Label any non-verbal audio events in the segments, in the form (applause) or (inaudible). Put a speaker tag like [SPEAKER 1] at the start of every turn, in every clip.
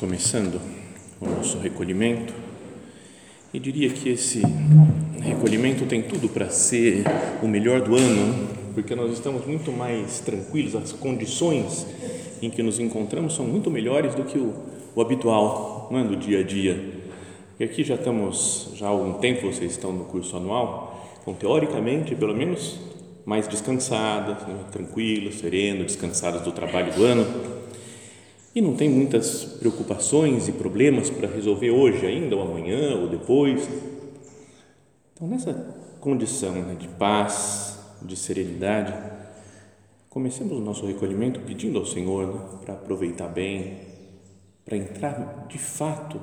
[SPEAKER 1] começando o nosso recolhimento. E diria que esse recolhimento tem tudo para ser o melhor do ano, porque nós estamos muito mais tranquilos, as condições em que nos encontramos são muito melhores do que o, o habitual, não é, do dia a dia. E aqui já estamos, já há algum tempo vocês estão no curso anual, então teoricamente, pelo menos, mais descansadas, né, tranquilos, serenos, descansados do trabalho do ano e não tem muitas preocupações e problemas para resolver hoje ainda, ou amanhã, ou depois. Então, nessa condição né, de paz, de serenidade, comecemos o nosso recolhimento pedindo ao Senhor né, para aproveitar bem, para entrar de fato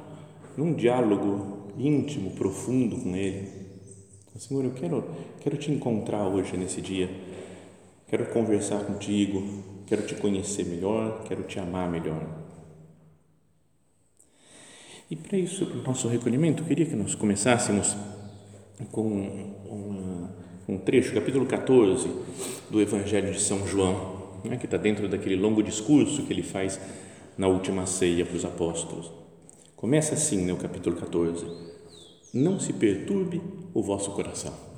[SPEAKER 1] num diálogo íntimo, profundo com Ele. Senhor, eu quero, quero te encontrar hoje nesse dia, quero conversar contigo, quero te conhecer melhor, quero te amar melhor. E para isso, para o nosso recolhimento, eu queria que nós começássemos com uma, um trecho, capítulo 14 do Evangelho de São João, né, que está dentro daquele longo discurso que ele faz na última ceia para os apóstolos. Começa assim, no né, capítulo 14: Não se perturbe o vosso coração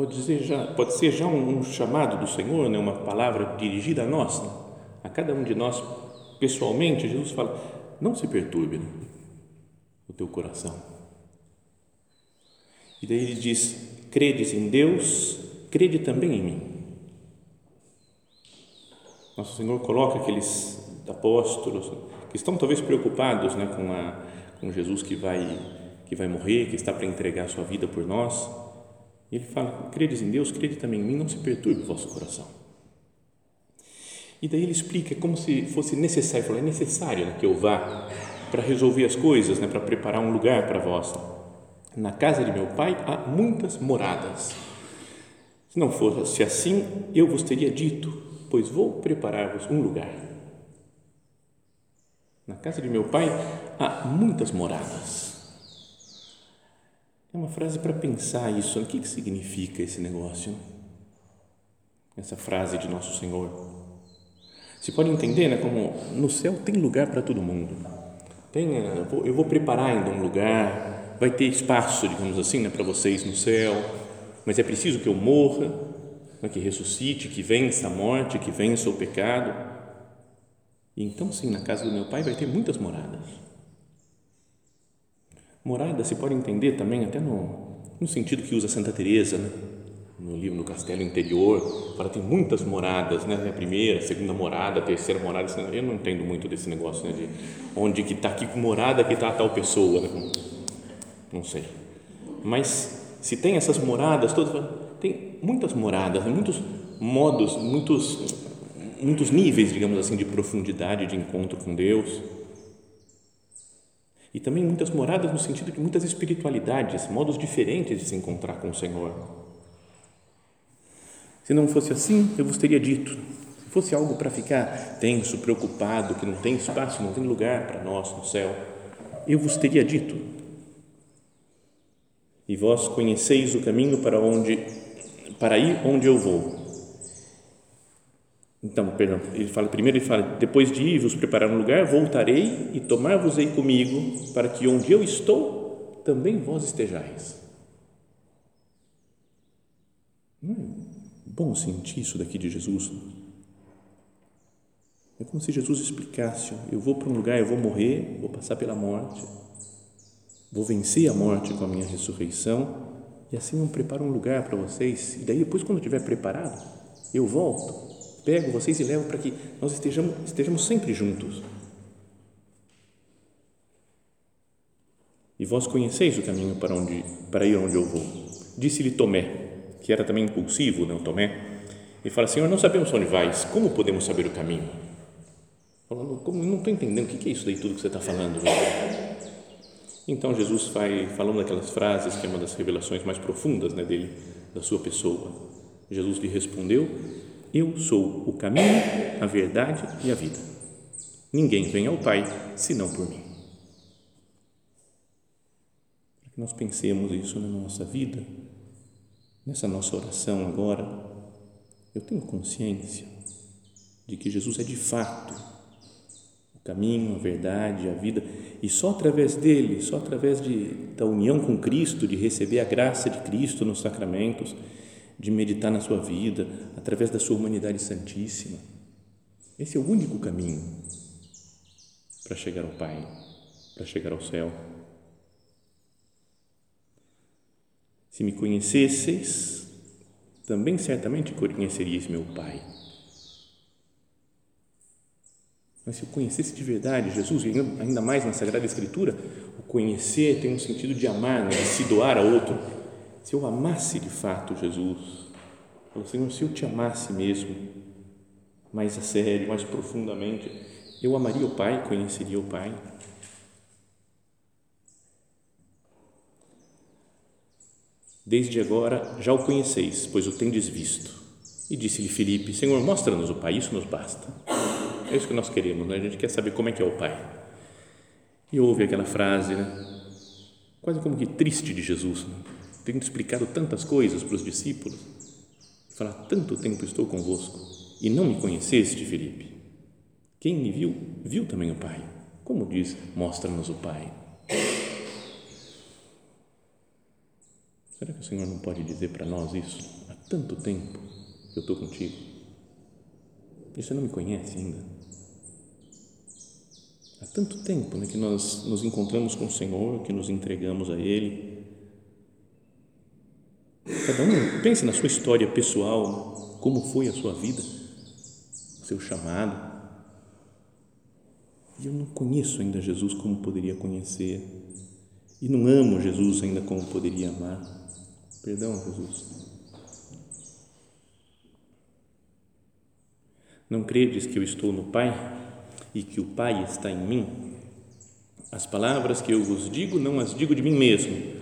[SPEAKER 1] Pode, dizer já, pode ser já um, um chamado do Senhor, né? uma palavra dirigida a nós, né? a cada um de nós pessoalmente. Jesus fala: não se perturbe né? o teu coração. E daí ele diz: credes em Deus, crede também em mim. Nosso Senhor coloca aqueles apóstolos que estão talvez preocupados né, com, a, com Jesus que vai, que vai morrer, que está para entregar a sua vida por nós e ele fala: credes em Deus, crede também em mim, não se perturbe o vosso coração. E daí ele explica como se fosse necessário, falou, é necessário né, que eu vá para resolver as coisas, né, para preparar um lugar para vós. Na casa de meu pai há muitas moradas. Se não fosse assim, eu vos teria dito, pois vou preparar-vos um lugar. Na casa de meu pai há muitas moradas. É uma frase para pensar isso. O que, que significa esse negócio? Essa frase de Nosso Senhor. Se pode entender né, como no céu tem lugar para todo mundo. Tem, eh, eu vou preparar ainda um lugar, vai ter espaço, digamos assim, né, para vocês no céu, mas é preciso que eu morra, né, que ressuscite, que vença a morte, que vença o pecado. E então, sim, na casa do meu pai vai ter muitas moradas Morada se pode entender também até no, no sentido que usa Santa Teresa, né? no livro no Castelo Interior, fala tem muitas moradas, né? A primeira, a segunda morada, a terceira morada. Eu não entendo muito desse negócio, né? De onde que está aqui morada, que está tal pessoa, né? Não sei. Mas se tem essas moradas todas, tem muitas moradas, né? muitos modos, muitos muitos níveis, digamos assim, de profundidade de encontro com Deus e também muitas moradas no sentido de muitas espiritualidades, modos diferentes de se encontrar com o Senhor. Se não fosse assim, eu vos teria dito. Se fosse algo para ficar tenso, preocupado, que não tem espaço, não tem lugar para nós no céu, eu vos teria dito. E vós conheceis o caminho para onde para ir onde eu vou. Então, perdão, ele fala primeiro ele fala depois de ir vos preparar um lugar, voltarei e tomar-vos-ei comigo, para que onde eu estou, também vós estejais. Hum, bom sentir isso daqui de Jesus. É como se Jesus explicasse: eu vou para um lugar, eu vou morrer, vou passar pela morte, vou vencer a morte com a minha ressurreição, e assim eu preparo um lugar para vocês. E daí, depois, quando eu estiver preparado, eu volto, pego vocês e levo para que nós estejamos, estejamos sempre juntos. E vós conheceis o caminho para, onde, para ir onde eu vou. Disse-lhe Tomé, que era também impulsivo, não Tomé, e fala: Senhor, não sabemos onde vais, como podemos saber o caminho? Falando, como, não estou entendendo, o que é isso daí tudo que você está falando? Então Jesus vai falando daquelas frases que é uma das revelações mais profundas né, dele, da sua pessoa. Jesus lhe respondeu: Eu sou o caminho, a verdade e a vida. Ninguém vem ao Pai senão por mim. Para que nós pensemos isso na nossa vida, nessa nossa oração agora, eu tenho consciência de que Jesus é de fato o caminho, a verdade, a vida, e só através dele, só através de, da união com Cristo, de receber a graça de Cristo nos sacramentos, de meditar na sua vida, através da sua humanidade santíssima. Esse é o único caminho para chegar ao Pai, para chegar ao céu. Se me conhecesseis, também certamente conheceríeis meu Pai. Mas se eu conhecesse de verdade Jesus, ainda mais na Sagrada Escritura, o conhecer tem um sentido de amar, né? de se doar a outro. Se eu amasse de fato Jesus, Senhor, se eu te amasse mesmo, mais a sério, mais profundamente, eu amaria o Pai, conheceria o Pai. Desde agora já o conheceis, pois o tendes visto. E disse-lhe Filipe: Senhor, mostra-nos o Pai, isso nos basta. É isso que nós queremos, né? a gente quer saber como é que é o Pai. E ouve aquela frase, né? quase como que triste de Jesus, né? Tendo explicado tantas coisas para os discípulos, falar: Tanto tempo estou convosco e não me conheceste, Felipe. Quem me viu, viu também o Pai. Como diz, mostra-nos o Pai. Será que o Senhor não pode dizer para nós isso? Há tanto tempo que eu estou contigo. E você não me conhece ainda? Há tanto tempo né, que nós nos encontramos com o Senhor, que nos entregamos a Ele. Cada um pense na sua história pessoal, como foi a sua vida, o seu chamado. E eu não conheço ainda Jesus como poderia conhecer. E não amo Jesus ainda como poderia amar. Perdão, Jesus. Não credes que eu estou no Pai? e que o Pai está em mim, as palavras que eu vos digo não as digo de mim mesmo,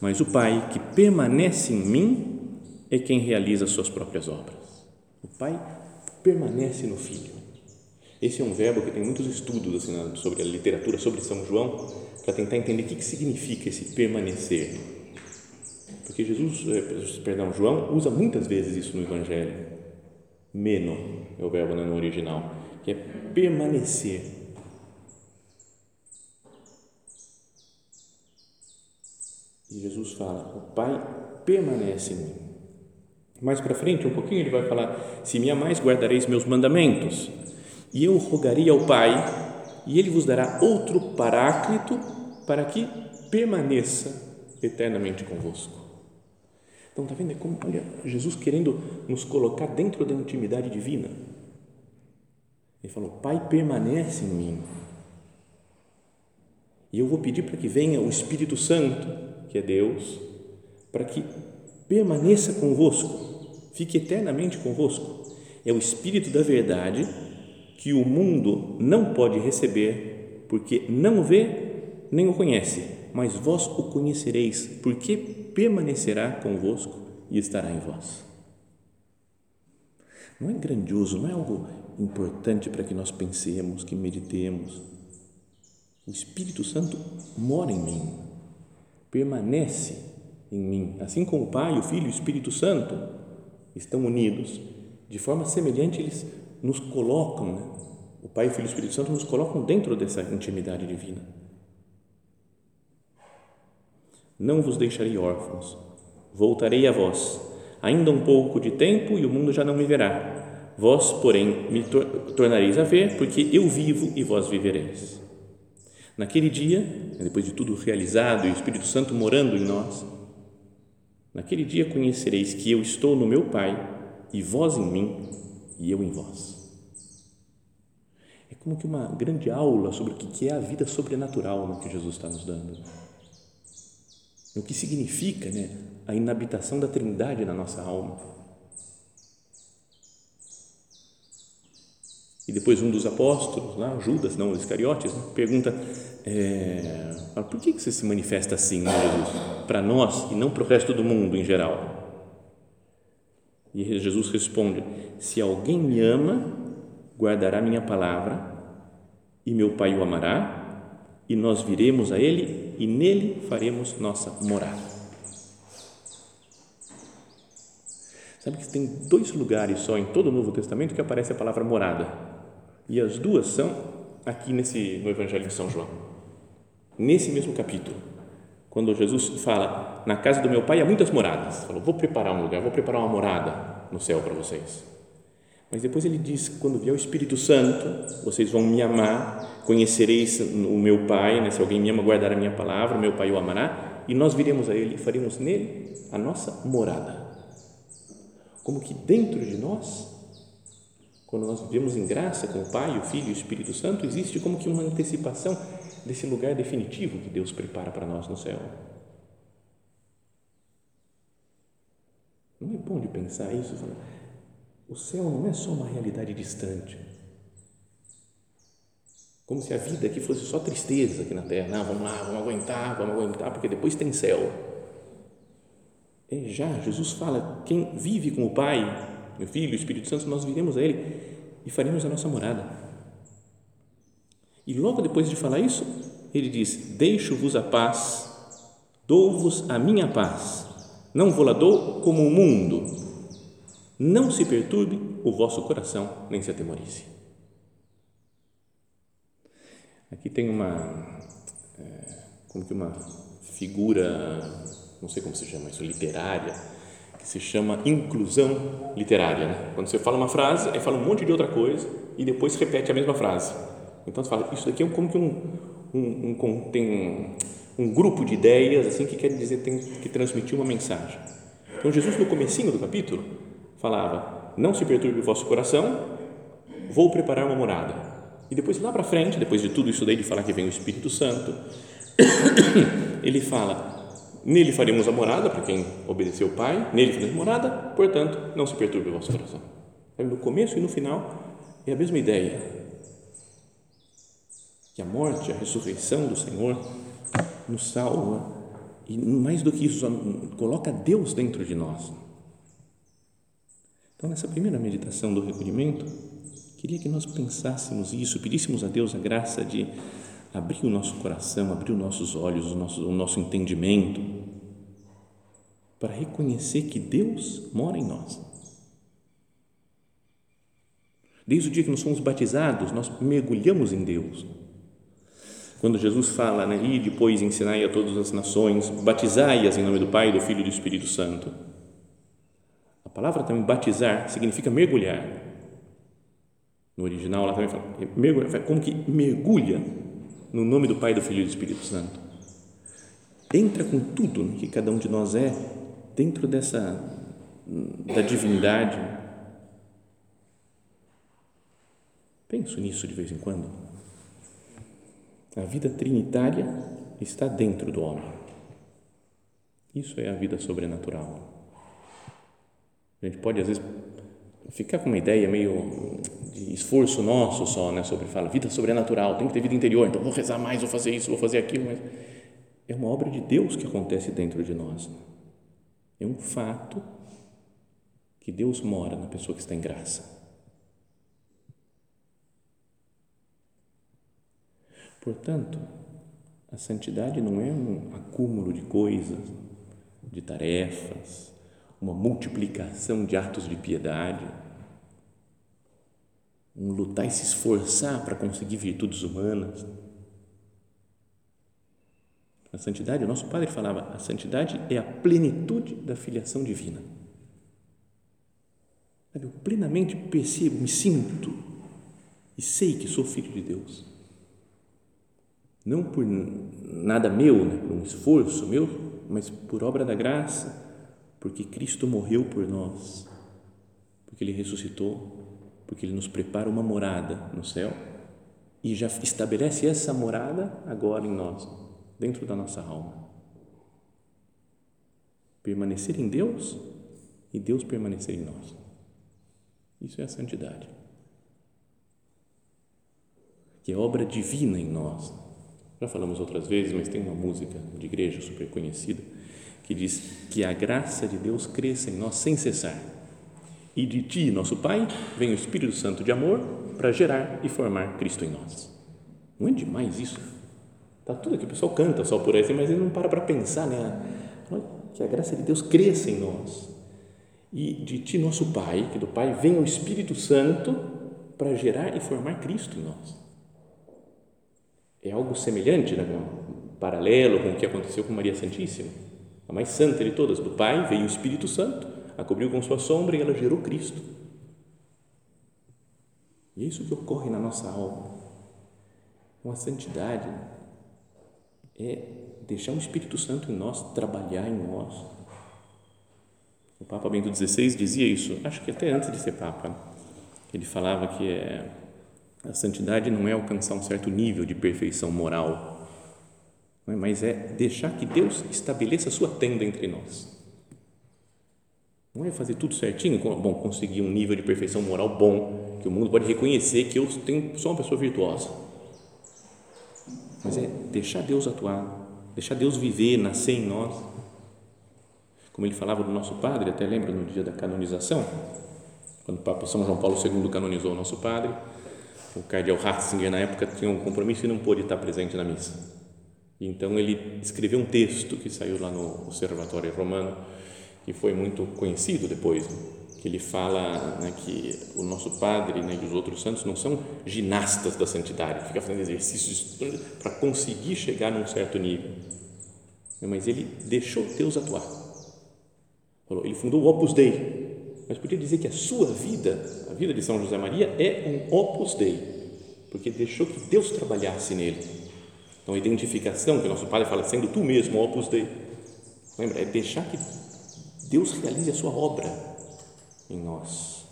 [SPEAKER 1] mas o Pai que permanece em mim é quem realiza as suas próprias obras. O Pai permanece no Filho. Esse é um verbo que tem muitos estudos assim, sobre a literatura, sobre São João, para tentar entender o que, significa esse permanecer. Porque Jesus, eh, perdão, João usa muitas vezes isso no Evangelho. Meno é o verbo no original que é permanecer. E Jesus fala: O Pai permanece em mim. Mais para frente, um pouquinho, ele vai falar: Se me amais, guardareis meus mandamentos, e eu rogarei ao Pai, e ele vos dará outro paráclito para que permaneça eternamente convosco. Então, está vendo? É como, olha, Jesus querendo nos colocar dentro da intimidade divina ele falou: Pai, permanece em mim. E eu vou pedir para que venha o Espírito Santo, que é Deus, para que permaneça convosco, fique eternamente convosco. É o Espírito da verdade que o mundo não pode receber, porque não o vê nem o conhece, mas vós o conhecereis, porque permanecerá convosco e estará em vós. Não é grandioso, não é algo importante para que nós pensemos, que meditemos. O Espírito Santo mora em mim, permanece em mim, assim como o Pai, o Filho e o Espírito Santo estão unidos, de forma semelhante eles nos colocam, né? o Pai, o Filho e o Espírito Santo nos colocam dentro dessa intimidade divina. Não vos deixarei órfãos, voltarei a vós, ainda um pouco de tempo e o mundo já não me verá Vós, porém, me tor tornareis a ver, porque eu vivo e vós vivereis. Naquele dia, depois de tudo realizado e o Espírito Santo morando em nós, naquele dia conhecereis que eu estou no meu Pai e vós em mim e eu em vós. É como que uma grande aula sobre o que é a vida sobrenatural que Jesus está nos dando. O que significa né, a inabitação da Trindade na nossa alma. E depois um dos apóstolos, lá, Judas, não, os Iscariotes, né, pergunta: é, por que você se manifesta assim, né, Jesus? Para nós e não para o resto do mundo em geral. E Jesus responde: Se alguém me ama, guardará minha palavra, e meu Pai o amará, e nós viremos a ele, e nele faremos nossa morada. Sabe que tem dois lugares só em todo o Novo Testamento que aparece a palavra morada. E as duas são aqui nesse no Evangelho de São João. Nesse mesmo capítulo quando Jesus fala, na casa do meu pai há muitas moradas, falou, vou preparar um lugar, vou preparar uma morada no céu para vocês. Mas depois ele diz, quando vier o Espírito Santo, vocês vão me amar, conhecereis o meu Pai, né? se alguém me ama, guardará a minha palavra, o meu Pai o amará, e nós viremos a Ele e faremos nele a nossa morada. Como que dentro de nós, quando nós vivemos em graça com o Pai, o Filho e o Espírito Santo, existe como que uma antecipação desse lugar definitivo que Deus prepara para nós no céu. Não é bom de pensar isso? O céu não é só uma realidade distante. Como se a vida aqui fosse só tristeza aqui na terra. Não, vamos lá, vamos aguentar, vamos aguentar, porque depois tem céu. É já, Jesus fala: quem vive com o Pai, o Filho, o Espírito Santo, nós viremos a Ele e faremos a nossa morada. E logo depois de falar isso, ele diz: Deixo-vos a paz, dou-vos a minha paz, não vou lá dou como o mundo. Não se perturbe o vosso coração, nem se atemorize. Aqui tem uma, é, como que uma figura, não sei como se chama isso, literária, que se chama inclusão literária. Né? Quando você fala uma frase, aí fala um monte de outra coisa e depois repete a mesma frase. Então você fala, isso daqui é como que um, um, um tem um, um, grupo de ideias assim que quer dizer tem que transmitir uma mensagem. Então Jesus no comecinho do capítulo falava, não se perturbe o vosso coração, vou preparar uma morada. E depois lá para frente, depois de tudo isso daí de falar que vem o Espírito Santo, (coughs) ele fala, nele faremos a morada para quem obedeceu o Pai, nele faremos morada, portanto, não se perturbe o vosso coração. No começo e no final é a mesma ideia que a morte, a ressurreição do Senhor nos salva e mais do que isso, coloca Deus dentro de nós. Então, nessa primeira meditação do recolhimento, queria que nós pensássemos isso, pedíssemos a Deus a graça de abrir o nosso coração, abrir os nossos olhos, o nosso, o nosso entendimento, para reconhecer que Deus mora em nós. Desde o dia que nós somos batizados, nós mergulhamos em Deus quando Jesus fala, né, e depois ensinai a todas as nações, batizai-as em nome do Pai, do Filho e do Espírito Santo. A palavra também batizar significa mergulhar. No original ela também fala, mergulhar, como que mergulha no nome do Pai, do Filho e do Espírito Santo. Entra com tudo que cada um de nós é dentro dessa da divindade. Penso nisso de vez em quando. A vida trinitária está dentro do homem. Isso é a vida sobrenatural. A gente pode, às vezes, ficar com uma ideia meio de esforço nosso só, né, sobre fala vida sobrenatural, tem que ter vida interior, então vou rezar mais, vou fazer isso, vou fazer aquilo, mas é uma obra de Deus que acontece dentro de nós. É um fato que Deus mora na pessoa que está em graça. Portanto, a santidade não é um acúmulo de coisas, de tarefas, uma multiplicação de atos de piedade, um lutar e se esforçar para conseguir virtudes humanas. A santidade, o nosso padre falava, a santidade é a plenitude da filiação divina. Eu plenamente percebo, me sinto e sei que sou filho de Deus. Não por nada meu, né, por um esforço meu, mas por obra da graça, porque Cristo morreu por nós, porque Ele ressuscitou, porque Ele nos prepara uma morada no céu e já estabelece essa morada agora em nós, dentro da nossa alma. Permanecer em Deus e Deus permanecer em nós. Isso é a santidade. Que é obra divina em nós. Já falamos outras vezes, mas tem uma música de igreja super conhecida que diz que a graça de Deus cresça em nós sem cessar. E de ti, nosso Pai, vem o Espírito Santo de amor para gerar e formar Cristo em nós. Não é demais isso? Tá tudo aqui, o pessoal canta só por aí, mas ele não para para pensar, né? Que a graça de Deus cresça em nós e de ti, nosso Pai, que do Pai venha o Espírito Santo para gerar e formar Cristo em nós. É algo semelhante, né? paralelo com o que aconteceu com Maria Santíssima, a mais santa de todas. Do Pai veio o Espírito Santo, a cobriu com sua sombra e ela gerou Cristo. E é isso que ocorre na nossa alma. Uma santidade é deixar o Espírito Santo em nós, trabalhar em nós, o Papa Bento XVI dizia isso, acho que até antes de ser Papa. Ele falava que é, a santidade não é alcançar um certo nível de perfeição moral, é? mas é deixar que Deus estabeleça a sua tenda entre nós. Não é fazer tudo certinho, bom, conseguir um nível de perfeição moral bom, que o mundo pode reconhecer que eu tenho, sou uma pessoa virtuosa. Mas é deixar Deus atuar, deixar Deus viver, nascer em nós como ele falava do nosso padre, até lembra no dia da canonização, quando o Papa São João Paulo II canonizou o nosso padre, o cardeal Ratzinger, na época, tinha um compromisso e não pôde estar presente na missa. Então, ele escreveu um texto que saiu lá no Observatório Romano, que foi muito conhecido depois, né? que ele fala né, que o nosso padre né, e os outros santos não são ginastas da santidade, fica fazendo exercícios para conseguir chegar num certo nível, mas ele deixou Deus atuar ele fundou o Opus Dei, mas podia dizer que a sua vida, a vida de São José Maria, é um Opus Dei, porque deixou que Deus trabalhasse nele. Então, a identificação que o nosso Padre fala, sendo tu mesmo Opus Dei, lembra? É deixar que Deus realize a sua obra em nós.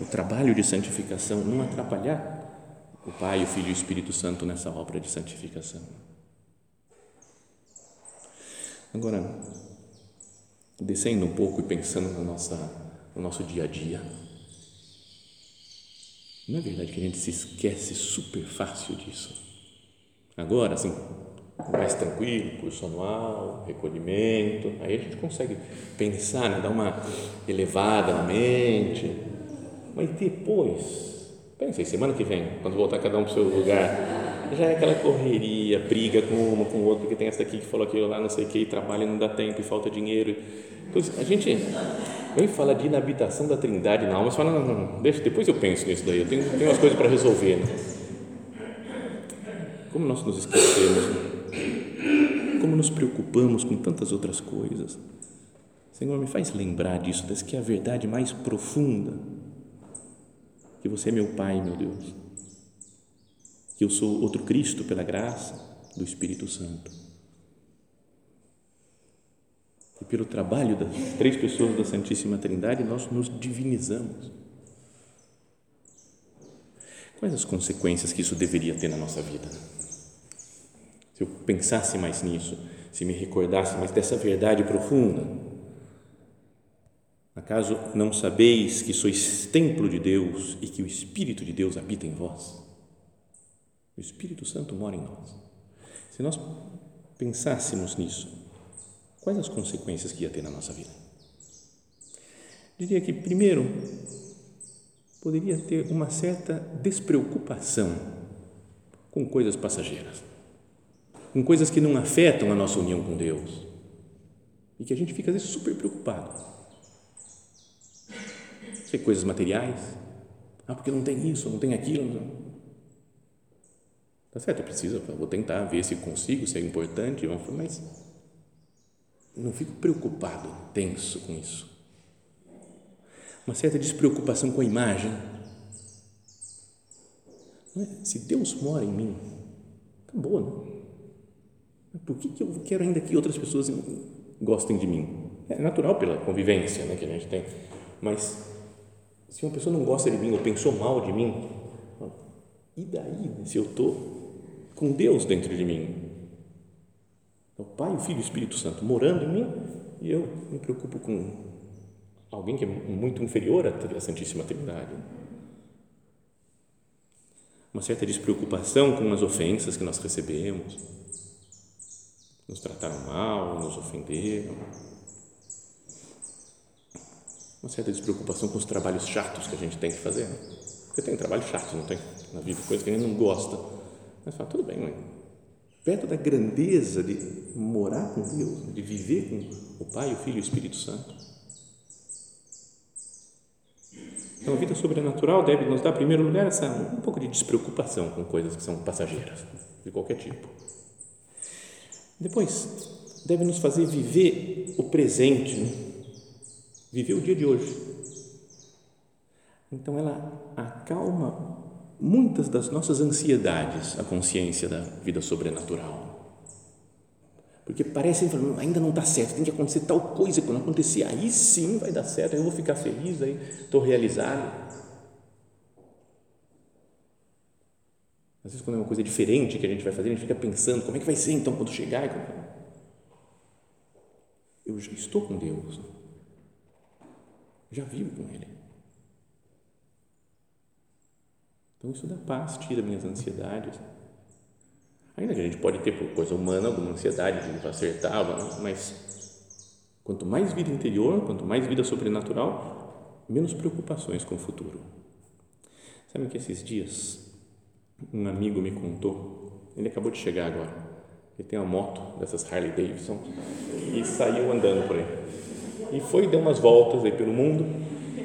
[SPEAKER 1] O trabalho de santificação, não atrapalhar o Pai, o Filho e o Espírito Santo nessa obra de santificação. Agora, descendo um pouco e pensando na nossa, no nosso dia a dia. Não é verdade que a gente se esquece super fácil disso? Agora, assim, mais tranquilo, curso anual, recolhimento, aí a gente consegue pensar, né, dar uma elevada na mente, mas depois, pensa aí, semana que vem, quando voltar cada um para o seu lugar, já é aquela correria, briga com uma, com o outro, porque tem essa daqui que falou aquilo lá, não sei o que, e trabalha e não dá tempo, e falta dinheiro, então, a gente vem falar de inabitação da trindade na alma, você fala, não, não, não, deixa, depois eu penso nisso daí, eu tenho, tenho umas coisas para resolver. Né? Como nós nos esquecemos, né? Como nos preocupamos com tantas outras coisas. Senhor, me faz lembrar disso, desse que é a verdade mais profunda, que você é meu Pai, meu Deus, que eu sou outro Cristo pela graça do Espírito Santo e pelo trabalho das três pessoas da Santíssima Trindade, nós nos divinizamos. Quais as consequências que isso deveria ter na nossa vida? Se eu pensasse mais nisso, se me recordasse mais dessa verdade profunda. Acaso não sabeis que sois templo de Deus e que o Espírito de Deus habita em vós? O Espírito Santo mora em nós. Se nós pensássemos nisso, quais as consequências que ia ter na nossa vida? Diria que, primeiro, poderia ter uma certa despreocupação com coisas passageiras, com coisas que não afetam a nossa união com Deus e que a gente fica às vezes super preocupado. Se coisas materiais, ah, porque não tem isso, não tem aquilo. Tá certo, eu preciso, vou tentar ver se consigo, se é importante, mas não fico preocupado, tenso com isso. uma certa despreocupação com a imagem. É? Se Deus mora em mim, acabou, não? Por que, que eu quero ainda que outras pessoas gostem de mim? É natural pela convivência né, que a gente tem, mas se uma pessoa não gosta de mim ou pensou mal de mim, e daí se eu estou com Deus dentro de mim? O Pai, o Filho e o Espírito Santo morando em mim e eu me preocupo com alguém que é muito inferior à Santíssima Trindade. Uma certa despreocupação com as ofensas que nós recebemos, nos trataram mal, nos ofenderam. Uma certa despreocupação com os trabalhos chatos que a gente tem que fazer. Né? Porque tem trabalho chato, não tem? Na vida, coisa que a gente não gosta. Mas fala, tudo bem, mãe perto da grandeza de morar com Deus, de viver com o Pai, o Filho e o Espírito Santo. Então, a vida sobrenatural deve nos dar, em primeiro lugar, essa, um pouco de despreocupação com coisas que são passageiras, de qualquer tipo. Depois, deve nos fazer viver o presente, né? viver o dia de hoje. Então, ela acalma muitas das nossas ansiedades a consciência da vida sobrenatural. Porque parece ainda não está certo, tem que acontecer tal coisa, quando acontecer, aí sim vai dar certo, aí eu vou ficar feliz, aí estou realizado. Às vezes, quando é uma coisa diferente que a gente vai fazer, a gente fica pensando: como é que vai ser então quando chegar? Eu já estou com Deus, já vivo com Ele. Então, isso dá paz, tira minhas ansiedades. Ainda que a gente pode ter, por coisa humana, alguma ansiedade de acertar, mas quanto mais vida interior, quanto mais vida sobrenatural, menos preocupações com o futuro. Sabe que esses dias um amigo me contou, ele acabou de chegar agora, ele tem uma moto dessas Harley Davidson e saiu andando por aí. E foi, deu umas voltas aí pelo mundo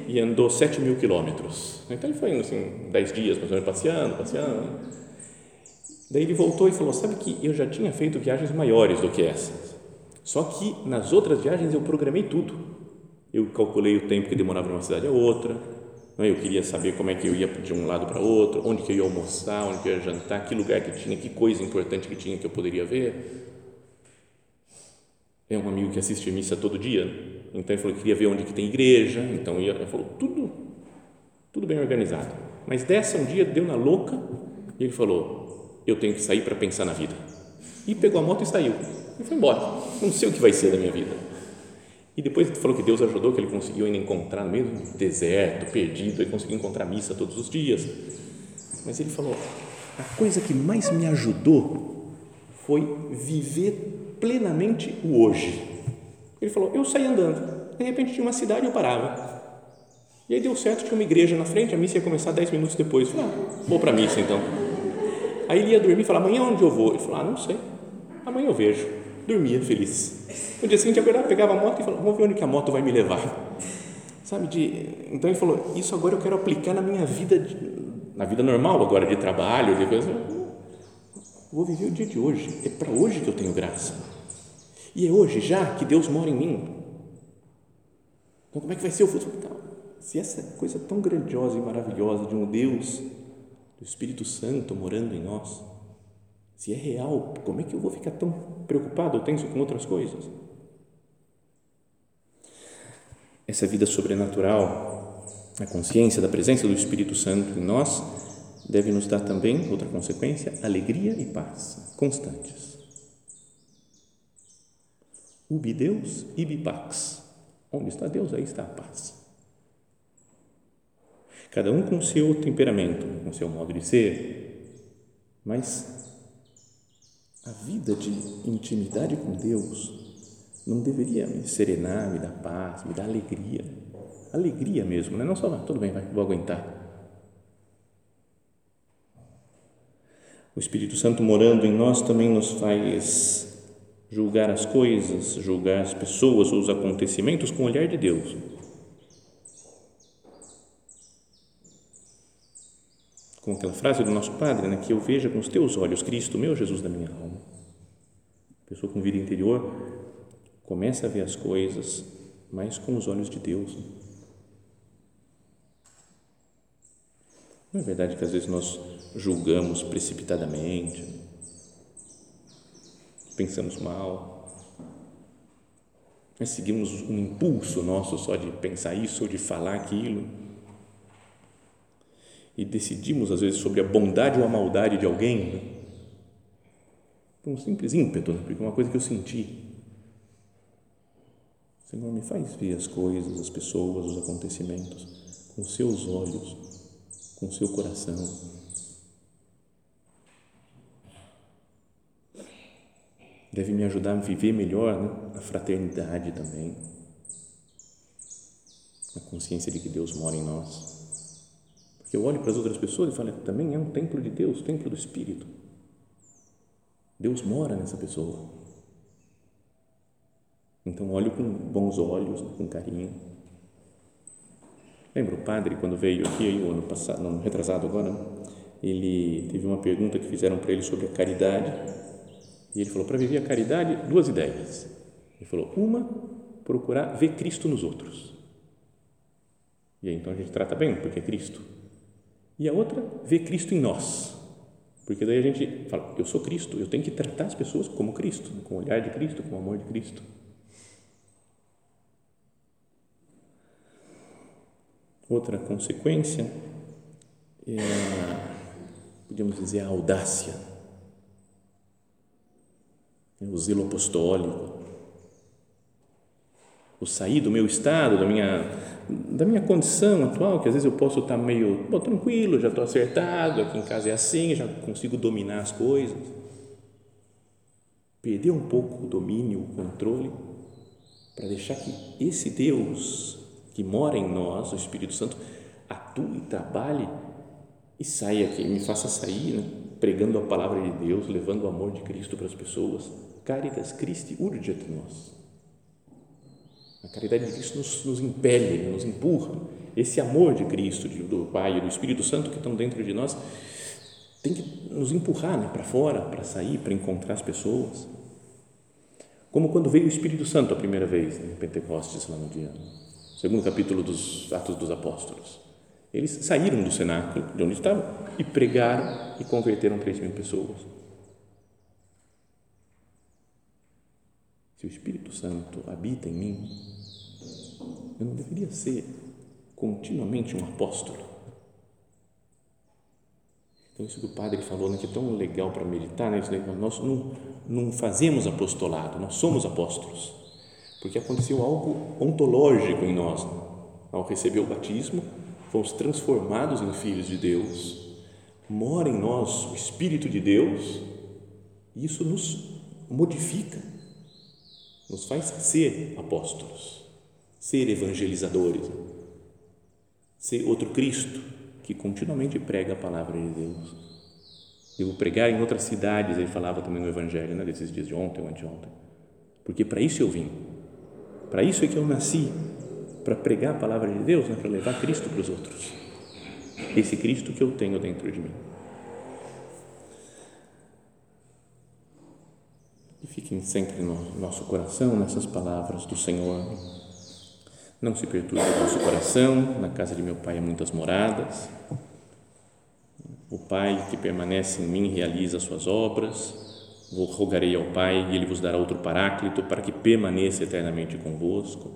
[SPEAKER 1] e andou 7 mil quilômetros. Então ele foi assim, 10 dias, mais ou menos, passeando, passeando. Daí ele voltou e falou: Sabe que eu já tinha feito viagens maiores do que essas. Só que nas outras viagens eu programei tudo. Eu calculei o tempo que demorava de uma cidade a outra. Né? Eu queria saber como é que eu ia de um lado para outro, onde que eu ia almoçar, onde que eu ia jantar, que lugar que tinha, que coisa importante que tinha que eu poderia ver. É um amigo que assiste missa todo dia, então ele falou que queria ver onde que tem igreja, então ele falou tudo, tudo bem organizado. Mas dessa um dia deu na louca e ele falou: eu tenho que sair para pensar na vida. E pegou a moto e saiu e foi embora. Não sei o que vai ser da minha vida. E depois ele falou que Deus ajudou, que ele conseguiu ainda encontrar no meio do deserto, perdido, ele conseguiu encontrar missa todos os dias. Mas ele falou: a coisa que mais me ajudou foi viver plenamente o hoje. Ele falou: Eu saí andando, de repente tinha uma cidade eu parava. E aí deu certo, tinha uma igreja na frente, a missa ia começar dez minutos depois. Eu falei: ah, Vou para a missa então. Aí ele ia dormir e falava: Amanhã onde eu vou? Ele falou: Ah, não sei. Amanhã eu vejo. Dormia feliz. No dia seguinte, acordava, pegava a moto e falava: Vamos ver onde que a moto vai me levar. Sabe? De, então ele falou: Isso agora eu quero aplicar na minha vida, de, na vida normal agora, de trabalho, de coisa. Vou viver o dia de hoje. É para hoje que eu tenho graça. E é hoje já que Deus mora em mim. Então, como é que vai ser o futuro? Então, se essa coisa tão grandiosa e maravilhosa de um Deus, do Espírito Santo morando em nós, se é real, como é que eu vou ficar tão preocupado ou tenso com outras coisas? Essa vida sobrenatural, a consciência da presença do Espírito Santo em nós, deve nos dar também, outra consequência, alegria e paz constantes. Ubi Deus, ibi pax. Onde está Deus, aí está a paz. Cada um com seu temperamento, com seu modo de ser, mas a vida de intimidade com Deus não deveria me serenar, me dar paz, me dar alegria. Alegria mesmo, né? não só, tudo bem, vai, vou aguentar. O Espírito Santo morando em nós também nos faz julgar as coisas, julgar as pessoas ou os acontecimentos com o olhar de Deus. Com aquela frase do nosso Padre, né, que eu veja com os teus olhos Cristo, meu Jesus da minha alma. A pessoa com vida interior começa a ver as coisas mais com os olhos de Deus. Não é verdade que às vezes nós julgamos precipitadamente, pensamos mal, mas seguimos um impulso nosso só de pensar isso ou de falar aquilo e decidimos às vezes sobre a bondade ou a maldade de alguém né? por um simples ímpeto, né? porque é uma coisa que eu senti. Senhor, me faz ver as coisas, as pessoas, os acontecimentos com seus olhos, com seu coração. Deve me ajudar a viver melhor né? a fraternidade também, a consciência de que Deus mora em nós. Eu olho para as outras pessoas e falo, também é um templo de Deus, templo do Espírito. Deus mora nessa pessoa. Então olho com bons olhos, com carinho. Lembra o padre quando veio aqui o ano passado, não retrasado agora, ele teve uma pergunta que fizeram para ele sobre a caridade e ele falou para viver a caridade duas ideias. Ele falou uma procurar ver Cristo nos outros. E aí então a gente trata bem porque é Cristo. E a outra ver Cristo em nós. Porque daí a gente fala, eu sou Cristo, eu tenho que tratar as pessoas como Cristo, com o olhar de Cristo, com o amor de Cristo. Outra consequência é, podemos dizer, a audácia, o zelo apostólico, o sair do meu estado, da minha, da minha condição atual, que às vezes eu posso estar meio bom, tranquilo, já estou acertado, aqui em casa é assim, já consigo dominar as coisas. Perder um pouco o domínio, o controle, para deixar que esse Deus que mora em nós, o Espírito Santo, atue, trabalhe e saia aqui, me faça sair né, pregando a palavra de Deus, levando o amor de Cristo para as pessoas. Caritas Christi urget nós. A caridade de Cristo nos, nos impele, nos empurra. Esse amor de Cristo, do Pai e do Espírito Santo que estão dentro de nós, tem que nos empurrar né, para fora, para sair, para encontrar as pessoas. Como quando veio o Espírito Santo a primeira vez, em Pentecostes, lá no dia segundo capítulo dos Atos dos Apóstolos. Eles saíram do cenáculo, de onde estavam, e pregaram e converteram 3 mil pessoas. Se o Espírito Santo habita em mim, eu não deveria ser continuamente um apóstolo. Então, isso que o padre falou, né, que é tão legal para meditar, né, nós não, não fazemos apostolado, nós somos apóstolos porque aconteceu algo ontológico em nós. Ao receber o batismo, fomos transformados em filhos de Deus, mora em nós o Espírito de Deus, e isso nos modifica, nos faz ser apóstolos, ser evangelizadores, ser outro Cristo que continuamente prega a palavra de Deus. Eu vou pregar em outras cidades, ele falava também no Evangelho, né, desses dias de ontem ou anteontem, porque para isso eu vim para isso é que eu nasci, para pregar a palavra de Deus, né? para levar Cristo para os outros. Esse Cristo que eu tenho dentro de mim. Fiquem sempre no nosso coração nessas palavras do Senhor. Não se perturbe o nosso coração, na casa de meu Pai há muitas moradas. O Pai que permanece em mim realiza as suas obras Vou rogarei ao Pai e Ele vos dará outro paráclito para que permaneça eternamente convosco.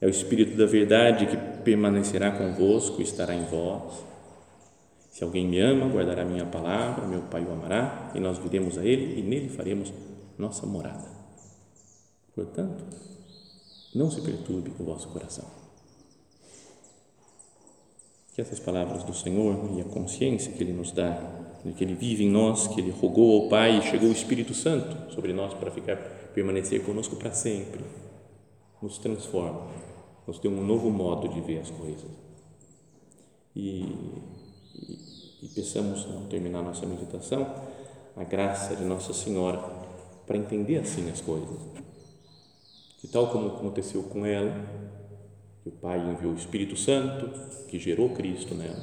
[SPEAKER 1] É o Espírito da verdade que permanecerá convosco e estará em vós. Se alguém me ama, guardará minha palavra, meu Pai o amará e nós viremos a Ele e nele faremos nossa morada. Portanto, não se perturbe o vosso coração. Que essas palavras do Senhor e a consciência que Ele nos dá que Ele vive em nós, que Ele rogou ao Pai e chegou o Espírito Santo sobre nós para ficar, permanecer conosco para sempre, nos transforma, nos deu um novo modo de ver as coisas. E, e, e peçamos, ao terminar nossa meditação, a graça de Nossa Senhora para entender assim as coisas. Que tal como aconteceu com ela, que o Pai enviou o Espírito Santo, que gerou Cristo nela,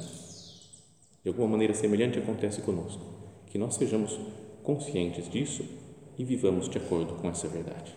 [SPEAKER 1] de alguma maneira semelhante acontece conosco, que nós sejamos conscientes disso e vivamos de acordo com essa verdade.